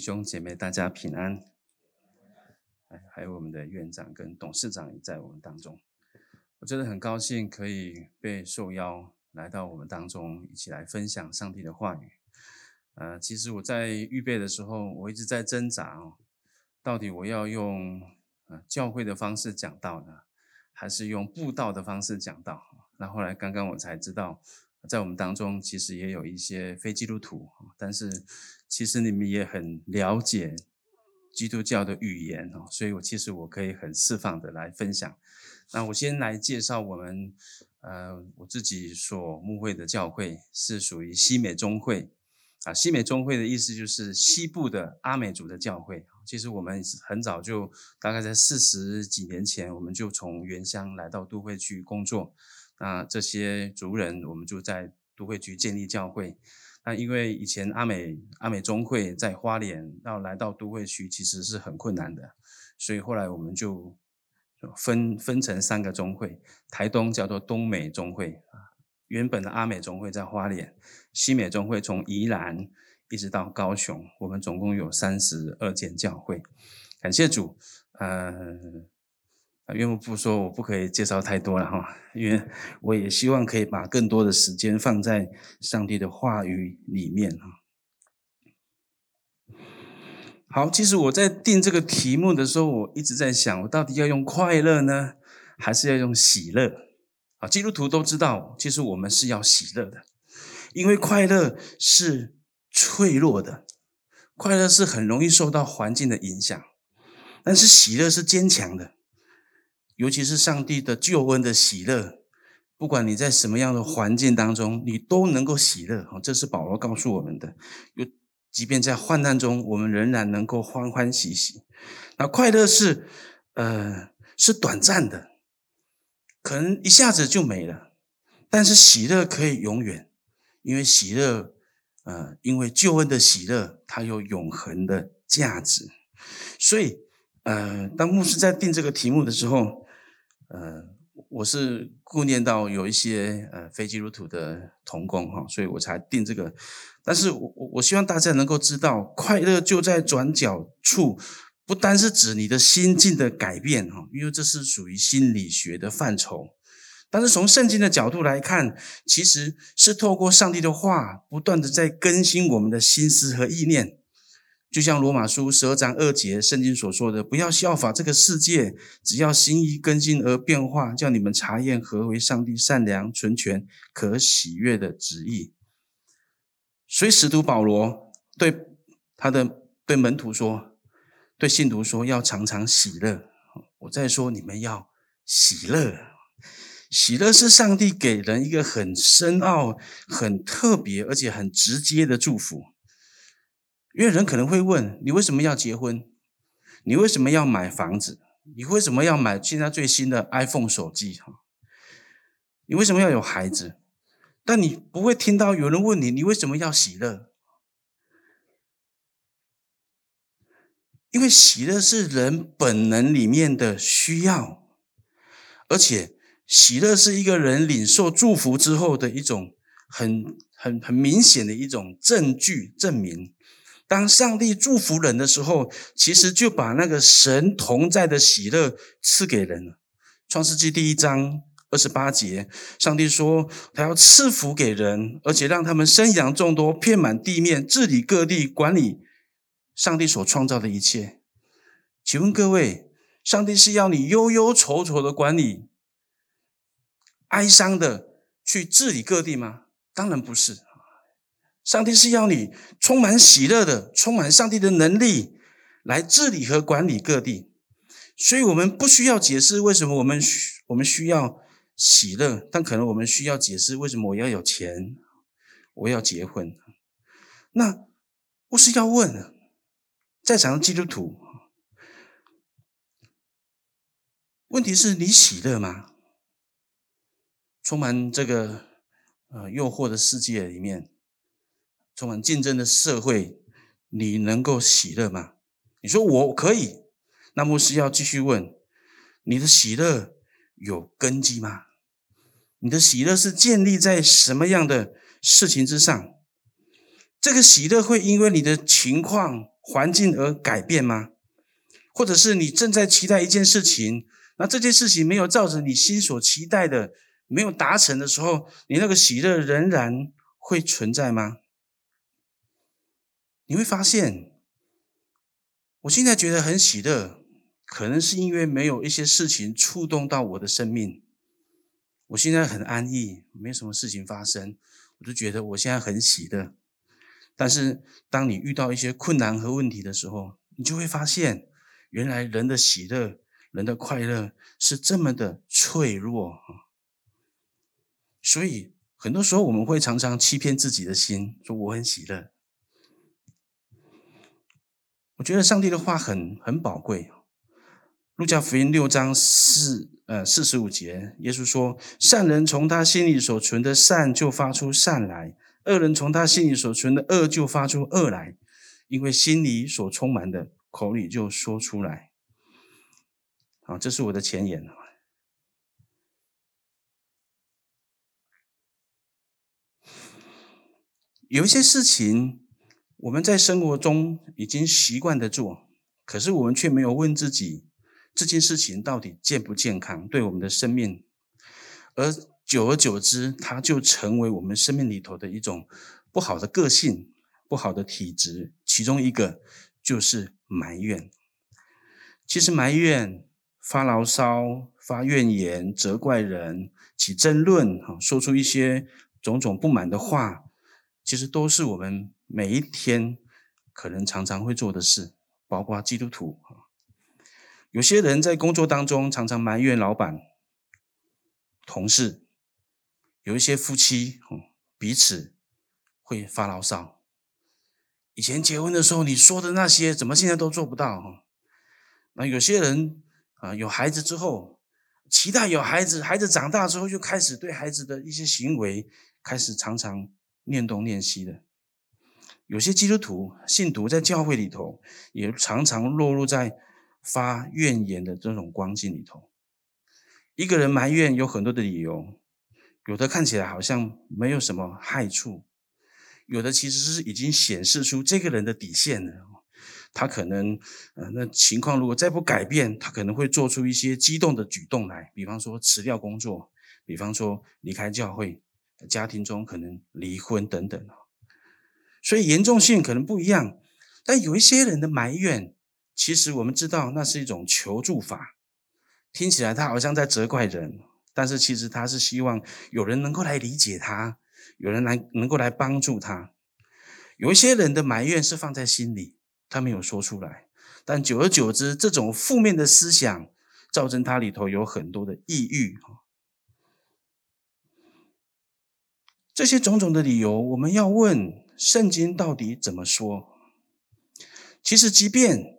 兄姐妹，大家平安。还有我们的院长跟董事长也在我们当中，我真的很高兴可以被受邀来到我们当中，一起来分享上帝的话语。呃，其实我在预备的时候，我一直在挣扎哦，到底我要用呃教会的方式讲道呢，还是用布道的方式讲道？那后来刚刚我才知道。在我们当中，其实也有一些非基督徒，但是其实你们也很了解基督教的语言哦，所以我其实我可以很释放的来分享。那我先来介绍我们，呃，我自己所牧会的教会是属于西美中会啊。西美中会的意思就是西部的阿美族的教会。其实我们很早就，大概在四十几年前，我们就从原乡来到都会区工作。那这些族人，我们就在都会区建立教会。那因为以前阿美阿美中会在花莲，要来到都会区其实是很困难的，所以后来我们就分分成三个中会。台东叫做东美中会啊，原本的阿美中会在花莲，西美中会从宜兰一直到高雄，我们总共有三十二间教会。感谢主，呃。岳母不说，我不可以介绍太多了哈，因为我也希望可以把更多的时间放在上帝的话语里面哈。好，其实我在定这个题目的时候，我一直在想，我到底要用快乐呢，还是要用喜乐？啊，基督徒都知道，其实我们是要喜乐的，因为快乐是脆弱的，快乐是很容易受到环境的影响，但是喜乐是坚强的。尤其是上帝的救恩的喜乐，不管你在什么样的环境当中，你都能够喜乐。这是保罗告诉我们的。有，即便在患难中，我们仍然能够欢欢喜喜。那快乐是，呃，是短暂的，可能一下子就没了。但是喜乐可以永远，因为喜乐，呃，因为救恩的喜乐，它有永恒的价值。所以，呃，当牧师在定这个题目的时候，呃，我是顾念到有一些呃非基督徒的同工哈，所以我才定这个。但是我我我希望大家能够知道，快乐就在转角处，不单是指你的心境的改变哈，因为这是属于心理学的范畴。但是从圣经的角度来看，其实是透过上帝的话，不断的在更新我们的心思和意念。就像罗马书十二章二节圣经所说的：“不要效法这个世界，只要心意更新而变化，叫你们查验何为上帝善良、纯全、可喜悦的旨意。”所以使徒保罗对他的对门徒说：“对信徒说，要常常喜乐。”我再说，你们要喜乐。喜乐是上帝给人一个很深奥、很特别，而且很直接的祝福。因为人可能会问，你为什么要结婚？你为什么要买房子？你为什么要买现在最新的 iPhone 手机？哈，你为什么要有孩子？但你不会听到有人问你，你为什么要喜乐？因为喜乐是人本能里面的需要，而且喜乐是一个人领受祝福之后的一种很很很明显的一种证据证明。当上帝祝福人的时候，其实就把那个神同在的喜乐赐给人了。创世纪第一章二十八节，上帝说他要赐福给人，而且让他们生养众多，遍满地面，治理各地，管理上帝所创造的一切。请问各位，上帝是要你忧忧愁愁的管理，哀伤的去治理各地吗？当然不是。上帝是要你充满喜乐的，充满上帝的能力来治理和管理各地，所以我们不需要解释为什么我们需我们需要喜乐，但可能我们需要解释为什么我要有钱，我要结婚。那我是要问，在场的基督徒，问题是你喜乐吗？充满这个呃诱惑的世界里面。充满竞争的社会，你能够喜乐吗？你说我可以，那牧师要继续问：你的喜乐有根基吗？你的喜乐是建立在什么样的事情之上？这个喜乐会因为你的情况、环境而改变吗？或者是你正在期待一件事情，那这件事情没有照着你心所期待的，没有达成的时候，你那个喜乐仍然会存在吗？你会发现，我现在觉得很喜乐，可能是因为没有一些事情触动到我的生命。我现在很安逸，没什么事情发生，我就觉得我现在很喜乐。但是，当你遇到一些困难和问题的时候，你就会发现，原来人的喜乐、人的快乐是这么的脆弱啊。所以，很多时候我们会常常欺骗自己的心，说我很喜乐。我觉得上帝的话很很宝贵。路加福音六章四。呃，四十五节，耶稣说：“善人从他心里所存的善就发出善来，恶人从他心里所存的恶就发出恶来，因为心里所充满的，口里就说出来。”好，这是我的前言。有一些事情，我们在生活中已经习惯的做，可是我们却没有问自己。这件事情到底健不健康，对我们的生命，而久而久之，它就成为我们生命里头的一种不好的个性、不好的体质。其中一个就是埋怨。其实埋怨、发牢骚、发怨言、责怪人、起争论，哈，说出一些种种不满的话，其实都是我们每一天可能常常会做的事，包括基督徒啊，有些人在工作当中常常埋怨老板、同事；有一些夫妻，彼此会发牢骚。以前结婚的时候你说的那些，怎么现在都做不到？那有些人啊，有孩子之后，期待有孩子，孩子长大之后就开始对孩子的一些行为开始常常念东念西的。有些基督徒信徒在教会里头，也常常落入在。发怨言的这种光景里头，一个人埋怨有很多的理由，有的看起来好像没有什么害处，有的其实是已经显示出这个人的底线了。他可能，呃，那情况如果再不改变，他可能会做出一些激动的举动来，比方说辞掉工作，比方说离开教会，家庭中可能离婚等等。所以严重性可能不一样，但有一些人的埋怨。其实我们知道，那是一种求助法，听起来他好像在责怪人，但是其实他是希望有人能够来理解他，有人来能够来帮助他。有一些人的埋怨是放在心里，他没有说出来，但久而久之，这种负面的思想造成他里头有很多的抑郁。这些种种的理由，我们要问圣经到底怎么说？其实，即便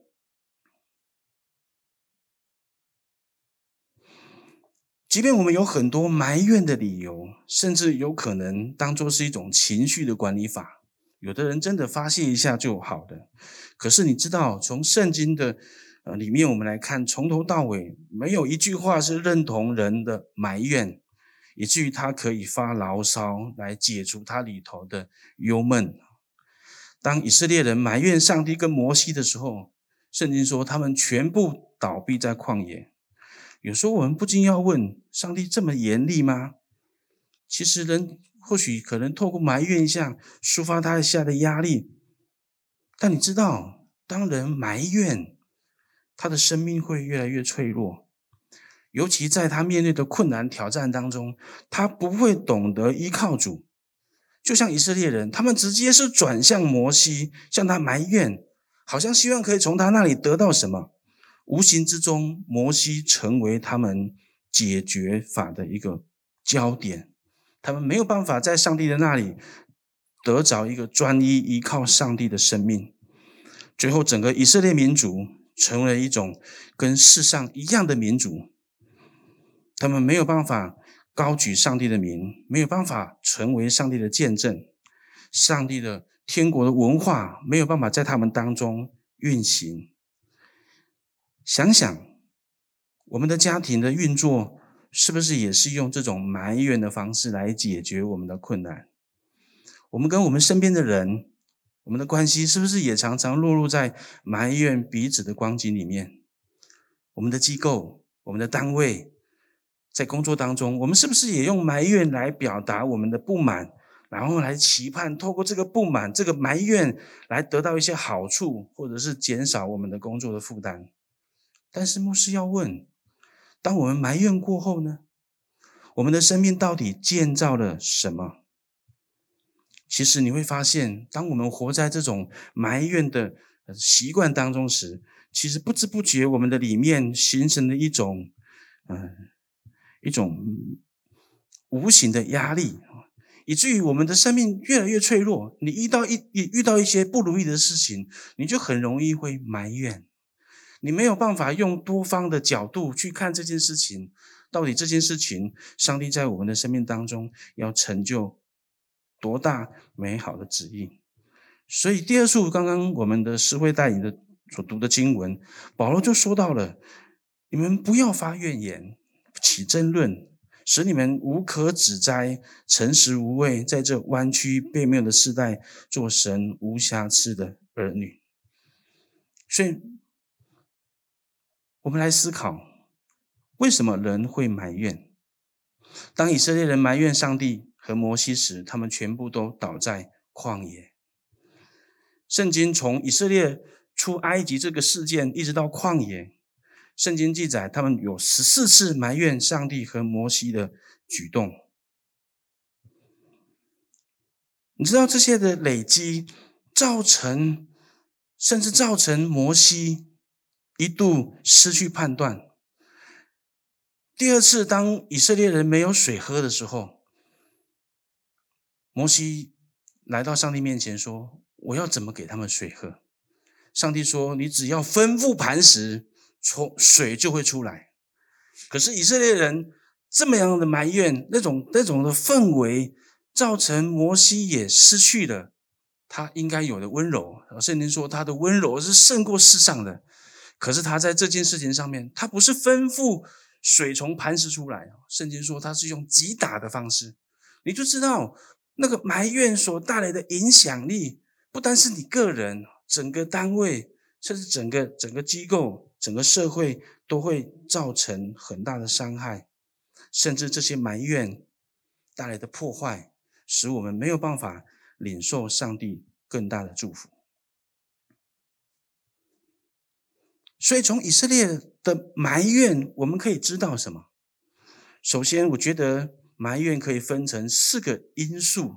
即便我们有很多埋怨的理由，甚至有可能当做是一种情绪的管理法，有的人真的发泄一下就好的。可是你知道，从圣经的呃里面我们来看，从头到尾没有一句话是认同人的埋怨，以至于他可以发牢骚来解除他里头的忧闷。当以色列人埋怨上帝跟摩西的时候，圣经说他们全部倒闭在旷野。有时候我们不禁要问：上帝这么严厉吗？其实人或许可能透过埋怨一下，抒发他一下的压力。但你知道，当人埋怨，他的生命会越来越脆弱，尤其在他面对的困难挑战当中，他不会懂得依靠主。就像以色列人，他们直接是转向摩西，向他埋怨，好像希望可以从他那里得到什么。无形之中，摩西成为他们解决法的一个焦点。他们没有办法在上帝的那里得着一个专一依靠上帝的生命。最后，整个以色列民族成为一种跟世上一样的民族。他们没有办法高举上帝的名，没有办法成为上帝的见证。上帝的天国的文化没有办法在他们当中运行。想想，我们的家庭的运作，是不是也是用这种埋怨的方式来解决我们的困难？我们跟我们身边的人，我们的关系是不是也常常落入在埋怨彼此的光景里面？我们的机构、我们的单位，在工作当中，我们是不是也用埋怨来表达我们的不满，然后来期盼透过这个不满、这个埋怨来得到一些好处，或者是减少我们的工作的负担？但是牧师要问：当我们埋怨过后呢？我们的生命到底建造了什么？其实你会发现，当我们活在这种埋怨的习惯当中时，其实不知不觉，我们的里面形成了一种，嗯、一种无形的压力，以至于我们的生命越来越脆弱。你遇到一遇到一些不如意的事情，你就很容易会埋怨，你没有办法用多方的角度去看这件事情，到底这件事情，上帝在我们的生命当中要成就。多大美好的旨意！所以第二处，刚刚我们的诗会带领的所读的经文，保罗就说到了：你们不要发怨言，起争论，使你们无可指摘，诚实无伪，在这弯曲悖谬的世代，做神无瑕疵的儿女。所以，我们来思考，为什么人会埋怨？当以色列人埋怨上帝。和摩西时，他们全部都倒在旷野。圣经从以色列出埃及这个事件，一直到旷野，圣经记载他们有十四次埋怨上帝和摩西的举动。你知道这些的累积，造成甚至造成摩西一度失去判断。第二次，当以色列人没有水喝的时候，摩西来到上帝面前说：“我要怎么给他们水喝？”上帝说：“你只要吩咐磐石，从水就会出来。”可是以色列人这么样的埋怨，那种那种的氛围，造成摩西也失去了他应该有的温柔。圣经说他的温柔是胜过世上的。可是他在这件事情上面，他不是吩咐水从磐石出来。圣经说他是用击打的方式，你就知道。那个埋怨所带来的影响力，不单是你个人，整个单位，甚至整个整个机构、整个社会，都会造成很大的伤害。甚至这些埋怨带来的破坏，使我们没有办法领受上帝更大的祝福。所以，从以色列的埋怨，我们可以知道什么？首先，我觉得。埋怨可以分成四个因素。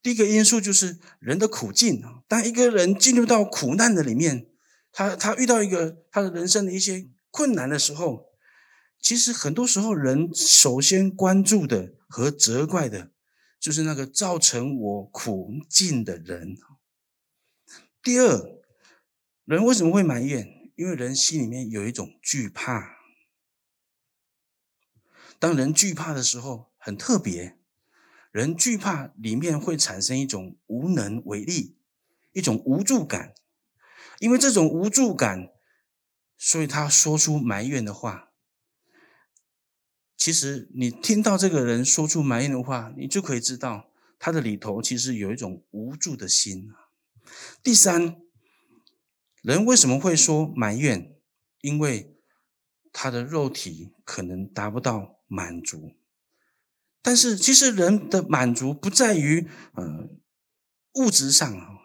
第一个因素就是人的苦境。当一个人进入到苦难的里面，他他遇到一个他的人生的一些困难的时候，其实很多时候人首先关注的和责怪的，就是那个造成我苦境的人。第二，人为什么会埋怨？因为人心里面有一种惧怕。当人惧怕的时候，很特别。人惧怕里面会产生一种无能为力，一种无助感。因为这种无助感，所以他说出埋怨的话。其实你听到这个人说出埋怨的话，你就可以知道他的里头其实有一种无助的心。第三，人为什么会说埋怨？因为他的肉体可能达不到。满足，但是其实人的满足不在于呃物质上啊，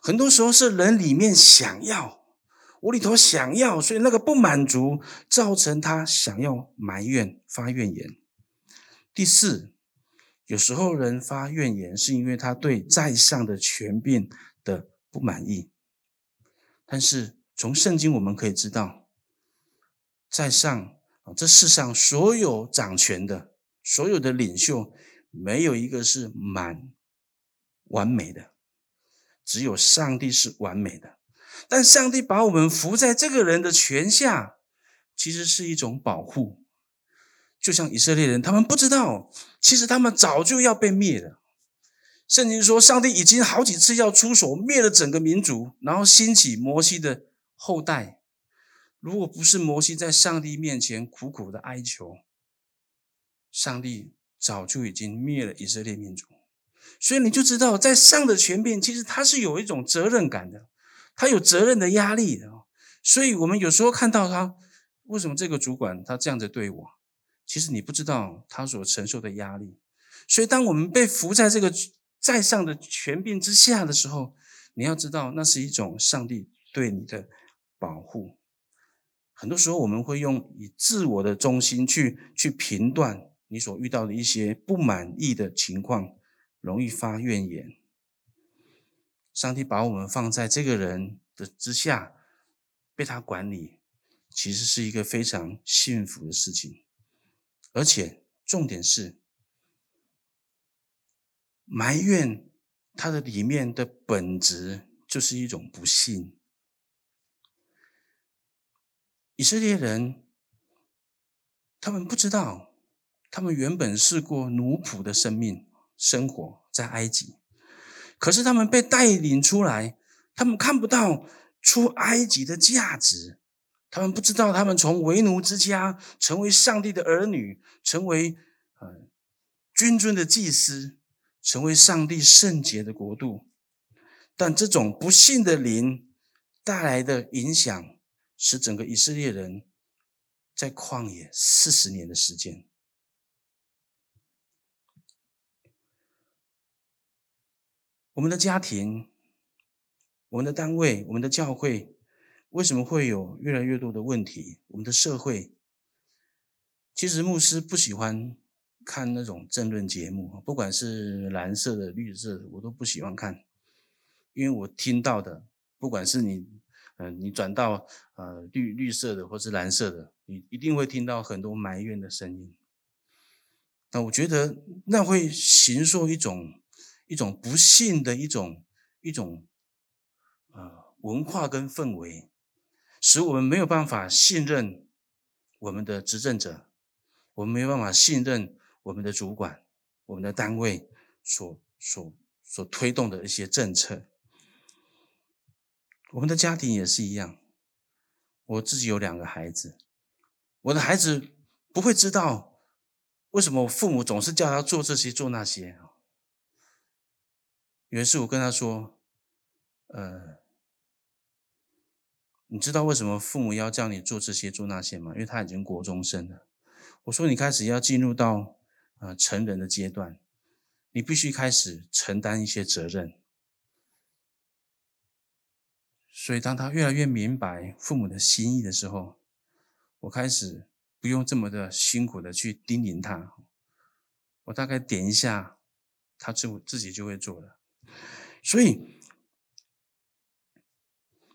很多时候是人里面想要，我里头想要，所以那个不满足造成他想要埋怨发怨言。第四，有时候人发怨言是因为他对在上的权柄的不满意，但是从圣经我们可以知道，在上。这世上所有掌权的、所有的领袖，没有一个是满完美的，只有上帝是完美的。但上帝把我们扶在这个人的权下，其实是一种保护。就像以色列人，他们不知道，其实他们早就要被灭了。圣经说，上帝已经好几次要出手灭了整个民族，然后兴起摩西的后代。如果不是摩西在上帝面前苦苦的哀求，上帝早就已经灭了以色列民族。所以你就知道，在上的权柄其实他是有一种责任感的，他有责任的压力的。所以我们有时候看到他，为什么这个主管他这样子对我？其实你不知道他所承受的压力。所以当我们被扶在这个在上的权柄之下的时候，你要知道，那是一种上帝对你的保护。很多时候，我们会用以自我的中心去去评断你所遇到的一些不满意的情况，容易发怨言。上帝把我们放在这个人的之下，被他管理，其实是一个非常幸福的事情。而且重点是，埋怨它的里面的本质就是一种不信。以色列人，他们不知道，他们原本是过奴仆的生命生活在埃及，可是他们被带领出来，他们看不到出埃及的价值，他们不知道他们从为奴之家成为上帝的儿女，成为呃君尊的祭司，成为上帝圣洁的国度，但这种不幸的灵带来的影响。使整个以色列人在旷野四十年的时间，我们的家庭、我们的单位、我们的教会，为什么会有越来越多的问题？我们的社会，其实牧师不喜欢看那种政论节目，不管是蓝色的、绿色的，我都不喜欢看，因为我听到的，不管是你。嗯，你转到呃绿绿色的或是蓝色的，你一定会听到很多埋怨的声音。那我觉得那会形塑一种一种不幸的一种一种呃文化跟氛围，使我们没有办法信任我们的执政者，我们没有办法信任我们的主管、我们的单位所所所推动的一些政策。我们的家庭也是一样，我自己有两个孩子，我的孩子不会知道为什么我父母总是叫他做这些做那些。于是我跟他说：“呃，你知道为什么父母要叫你做这些做那些吗？”因为他已经国中生了。我说：“你开始要进入到呃成人的阶段，你必须开始承担一些责任。”所以，当他越来越明白父母的心意的时候，我开始不用这么的辛苦的去叮咛他，我大概点一下，他就自己就会做了。所以，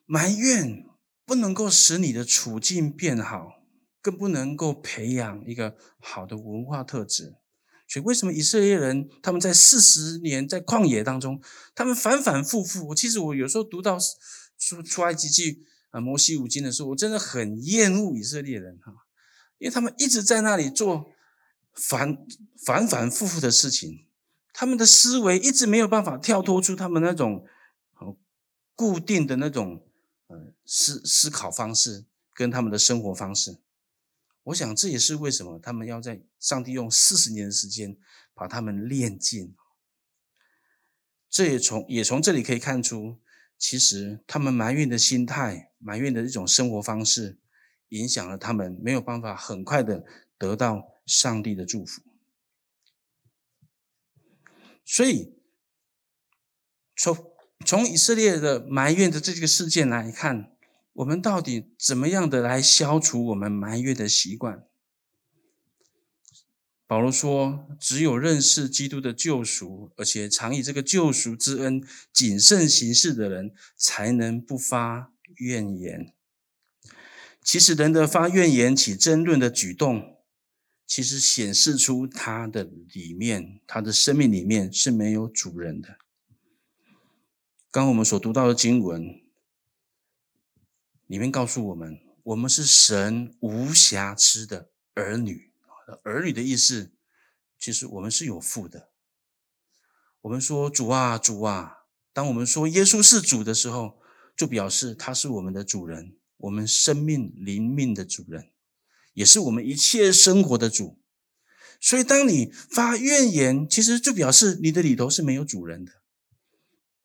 埋怨不能够使你的处境变好，更不能够培养一个好的文化特质。所以，为什么以色列人他们在四十年在旷野当中，他们反反复复？我其实我有时候读到。出出埃及记啊，摩西五经的时候，我真的很厌恶以色列人哈，因为他们一直在那里做反反反复复的事情，他们的思维一直没有办法跳脱出他们那种固定的那种呃思思考方式跟他们的生活方式。我想这也是为什么他们要在上帝用四十年的时间把他们练尽。这也从也从这里可以看出。其实，他们埋怨的心态、埋怨的一种生活方式，影响了他们没有办法很快的得到上帝的祝福。所以，从从以色列的埋怨的这个事件来看，我们到底怎么样的来消除我们埋怨的习惯？保罗说：“只有认识基督的救赎，而且常以这个救赎之恩谨慎行事的人，才能不发怨言。其实，人的发怨言、起争论的举动，其实显示出他的里面，他的生命里面是没有主人的。刚我们所读到的经文里面告诉我们，我们是神无瑕疵的儿女。”儿女的意思，其实我们是有父的。我们说主啊，主啊，当我们说耶稣是主的时候，就表示他是我们的主人，我们生命灵命的主人，也是我们一切生活的主。所以当你发怨言，其实就表示你的里头是没有主人的。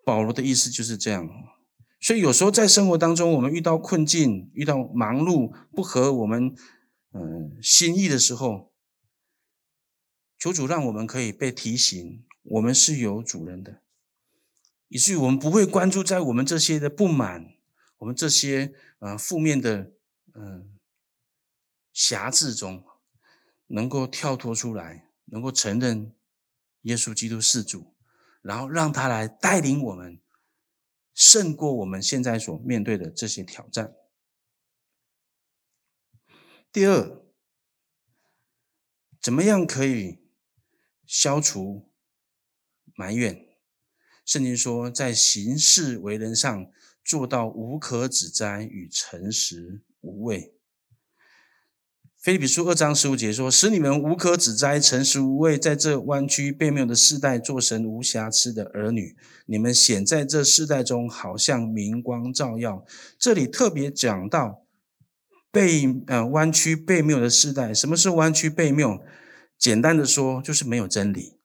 保罗的意思就是这样。所以有时候在生活当中，我们遇到困境、遇到忙碌不合我们嗯心意的时候，求主让我们可以被提醒，我们是有主人的，以至于我们不会关注在我们这些的不满，我们这些呃负面的嗯辖制中，能够跳脱出来，能够承认耶稣基督是主，然后让他来带领我们。胜过我们现在所面对的这些挑战。第二，怎么样可以消除埋怨？圣经说，在行事为人上做到无可指摘与诚实无畏。腓立比书二章十五节说：“使你们无可指摘、诚实无伪，在这弯曲悖谬的世代，做神无瑕疵的儿女。你们显在这世代中，好像明光照耀。”这里特别讲到被呃弯曲悖谬的世代。什么是弯曲悖谬？简单的说，就是没有真理。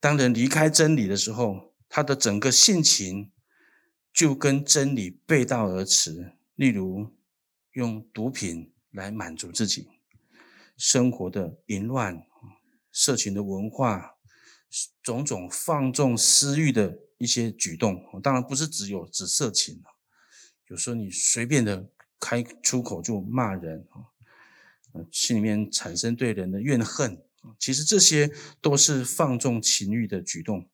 当人离开真理的时候，他的整个性情就跟真理背道而驰。例如，用毒品。来满足自己生活的淫乱、色情的文化、种种放纵私欲的一些举动，当然不是只有指色情，有时候你随便的开出口就骂人，心里面产生对人的怨恨，其实这些都是放纵情欲的举动。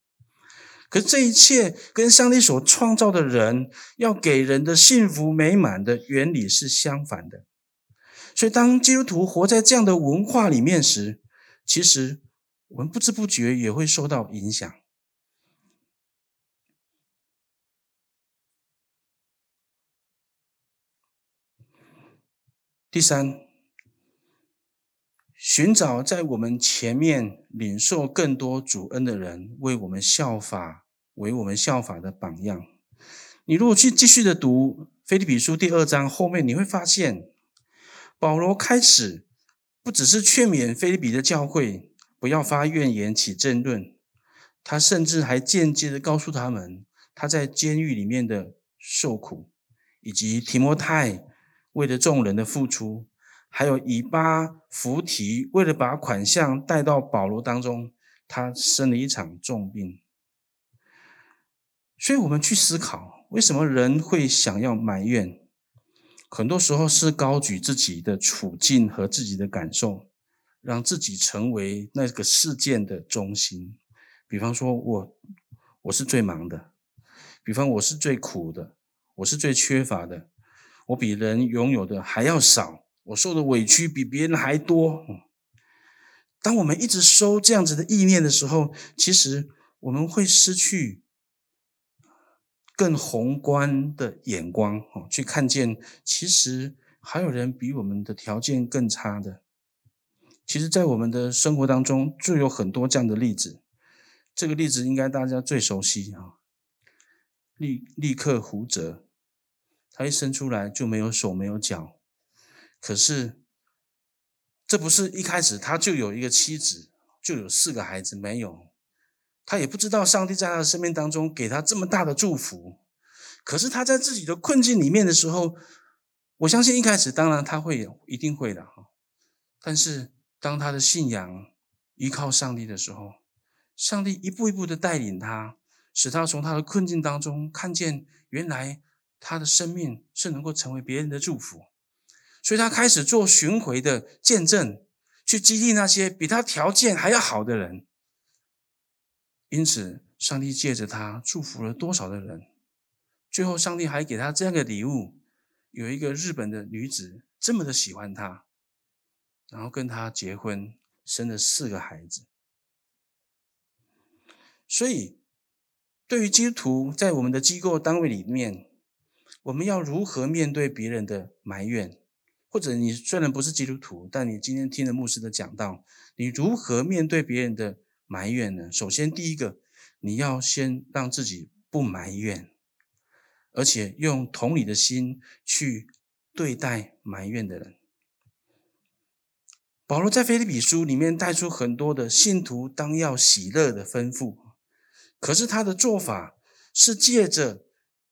可是这一切跟上帝所创造的人要给人的幸福美满的原理是相反的。所以，当基督徒活在这样的文化里面时，其实我们不知不觉也会受到影响。第三，寻找在我们前面领受更多主恩的人，为我们效法，为我们效法的榜样。你如果去继续的读腓立比书第二章后面，你会发现。保罗开始不只是劝勉腓立比的教会不要发怨言起争论，他甚至还间接的告诉他们他在监狱里面的受苦，以及提摩太为了众人的付出，还有以巴弗提为了把款项带到保罗当中，他生了一场重病。所以我们去思考，为什么人会想要埋怨？很多时候是高举自己的处境和自己的感受，让自己成为那个事件的中心。比方说我，我是最忙的；比方我是最苦的，我是最缺乏的，我比人拥有的还要少，我受的委屈比别人还多。当我们一直收这样子的意念的时候，其实我们会失去。更宏观的眼光，哦去看见，其实还有人比我们的条件更差的。其实，在我们的生活当中，就有很多这样的例子。这个例子应该大家最熟悉啊，利利克胡哲，他一生出来就没有手没有脚，可是这不是一开始他就有一个妻子，就有四个孩子，没有。他也不知道上帝在他的生命当中给他这么大的祝福，可是他在自己的困境里面的时候，我相信一开始当然他会，一定会的哈。但是当他的信仰依靠上帝的时候，上帝一步一步的带领他，使他从他的困境当中看见，原来他的生命是能够成为别人的祝福，所以他开始做巡回的见证，去激励那些比他条件还要好的人。因此，上帝借着他祝福了多少的人？最后，上帝还给他这样的礼物：有一个日本的女子这么的喜欢他，然后跟他结婚，生了四个孩子。所以，对于基督徒在我们的机构单位里面，我们要如何面对别人的埋怨？或者你虽然不是基督徒，但你今天听了牧师的讲道，你如何面对别人的？埋怨呢？首先，第一个，你要先让自己不埋怨，而且用同理的心去对待埋怨的人。保罗在腓利比书里面带出很多的信徒当要喜乐的吩咐，可是他的做法是借着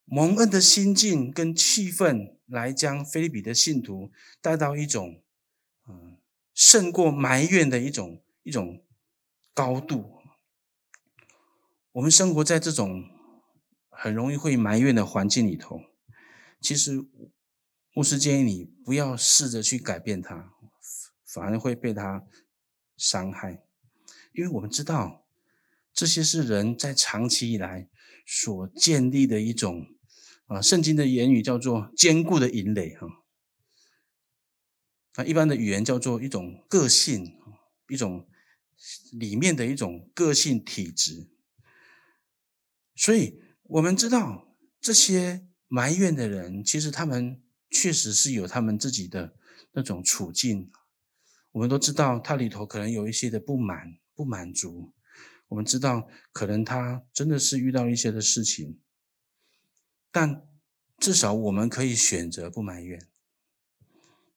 蒙恩的心境跟气氛，来将腓利比的信徒带到一种，嗯，胜过埋怨的一种一种高度。我们生活在这种很容易会埋怨的环境里头，其实牧师建议你不要试着去改变它，反而会被它伤害。因为我们知道，这些是人在长期以来所建立的一种啊，圣经的言语叫做坚固的营垒哈，那一般的语言叫做一种个性，一种里面的一种个性体质。所以，我们知道这些埋怨的人，其实他们确实是有他们自己的那种处境。我们都知道，他里头可能有一些的不满、不满足。我们知道，可能他真的是遇到一些的事情，但至少我们可以选择不埋怨。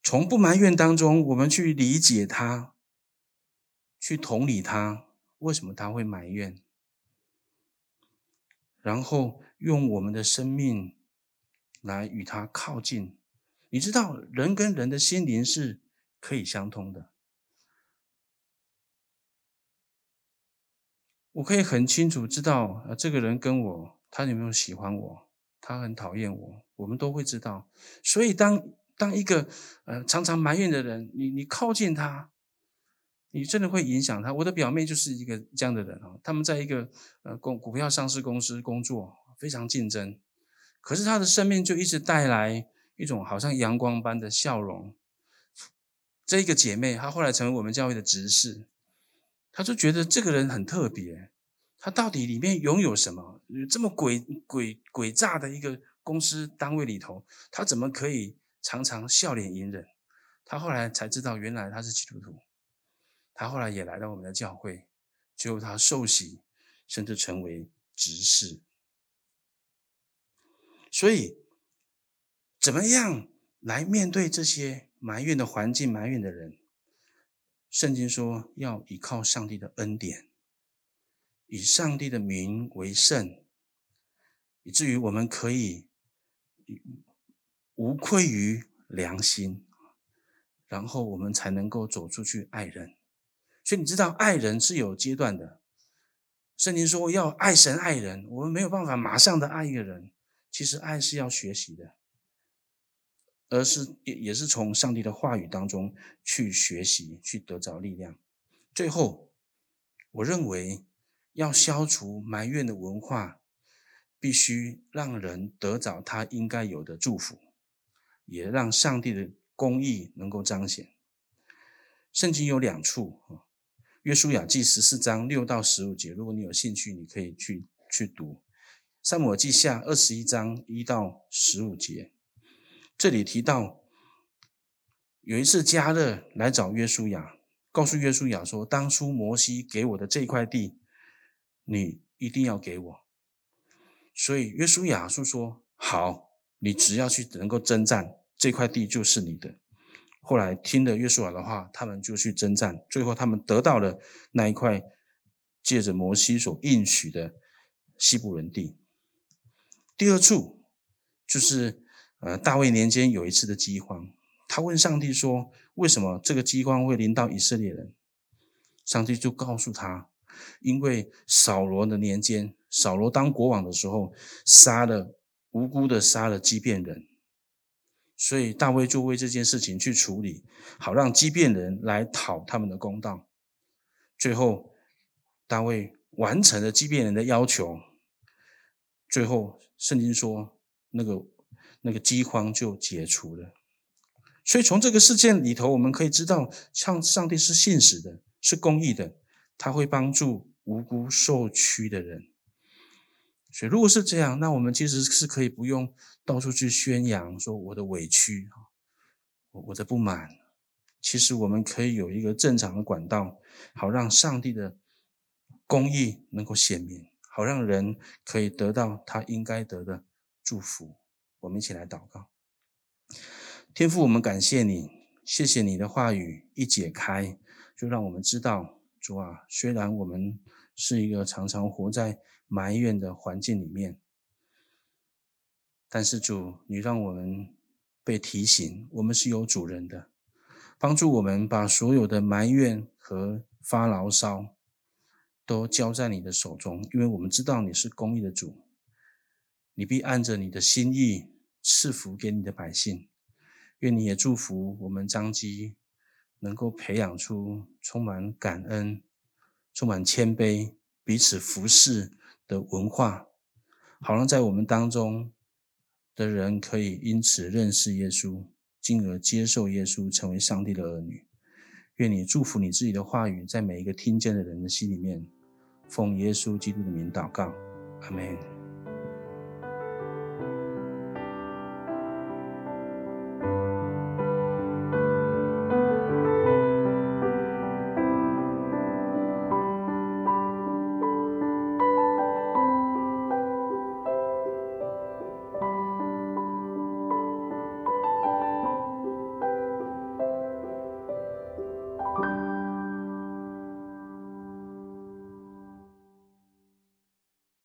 从不埋怨当中，我们去理解他，去同理他，为什么他会埋怨。然后用我们的生命来与他靠近，你知道，人跟人的心灵是可以相通的。我可以很清楚知道，呃，这个人跟我，他有没有喜欢我，他很讨厌我，我们都会知道。所以当，当当一个呃常常埋怨的人，你你靠近他。你真的会影响他。我的表妹就是一个这样的人啊，他们在一个呃公股票上市公司工作，非常竞争，可是他的生命就一直带来一种好像阳光般的笑容。这一个姐妹，她后来成为我们教会的执事，她就觉得这个人很特别，他到底里面拥有什么？这么诡诡诡诈的一个公司单位里头，他怎么可以常常笑脸迎人？她后来才知道，原来他是基督徒。他后来也来到我们的教会，最后他受洗，甚至成为执事。所以，怎么样来面对这些埋怨的环境、埋怨的人？圣经说要依靠上帝的恩典，以上帝的名为圣，以至于我们可以无愧于良心，然后我们才能够走出去爱人。所以你知道，爱人是有阶段的。圣经说要爱神爱人，我们没有办法马上的爱一个人。其实爱是要学习的，而是也也是从上帝的话语当中去学习，去得着力量。最后，我认为要消除埋怨的文化，必须让人得着他应该有的祝福，也让上帝的公义能够彰显。圣经有两处约书亚记十四章六到十五节，如果你有兴趣，你可以去去读。撒母耳记下二十一章一到十五节，这里提到有一次迦勒来找约书亚，告诉约书亚说：“当初摩西给我的这块地，你一定要给我。”所以约书亚就说：“好，你只要去能够征战，这块地就是你的。”后来听了约书亚的话，他们就去征战，最后他们得到了那一块借着摩西所应许的西布伦地。第二处就是呃大卫年间有一次的饥荒，他问上帝说：“为什么这个饥荒会临到以色列人？”上帝就告诉他：“因为扫罗的年间，扫罗当国王的时候，杀了无辜的杀了基遍人。”所以大卫就为这件事情去处理，好让基遍人来讨他们的公道。最后，大卫完成了基遍人的要求。最后，圣经说，那个那个饥荒就解除了。所以从这个事件里头，我们可以知道，像上帝是信实的，是公义的，他会帮助无辜受屈的人。所以，如果是这样，那我们其实是可以不用到处去宣扬说我的委屈，我的不满。其实我们可以有一个正常的管道，好让上帝的公义能够显明，好让人可以得到他应该得的祝福。我们一起来祷告，天父，我们感谢你，谢谢你的话语一解开，就让我们知道，主啊，虽然我们是一个常常活在埋怨的环境里面，但是主，你让我们被提醒，我们是有主人的，帮助我们把所有的埋怨和发牢骚都交在你的手中，因为我们知道你是公义的主，你必按着你的心意赐福给你的百姓。愿你也祝福我们张基，能够培养出充满感恩、充满谦卑、彼此服侍的文化，好让在我们当中的人可以因此认识耶稣，进而接受耶稣，成为上帝的儿女。愿你祝福你自己的话语，在每一个听见的人的心里面，奉耶稣基督的名祷告，阿门。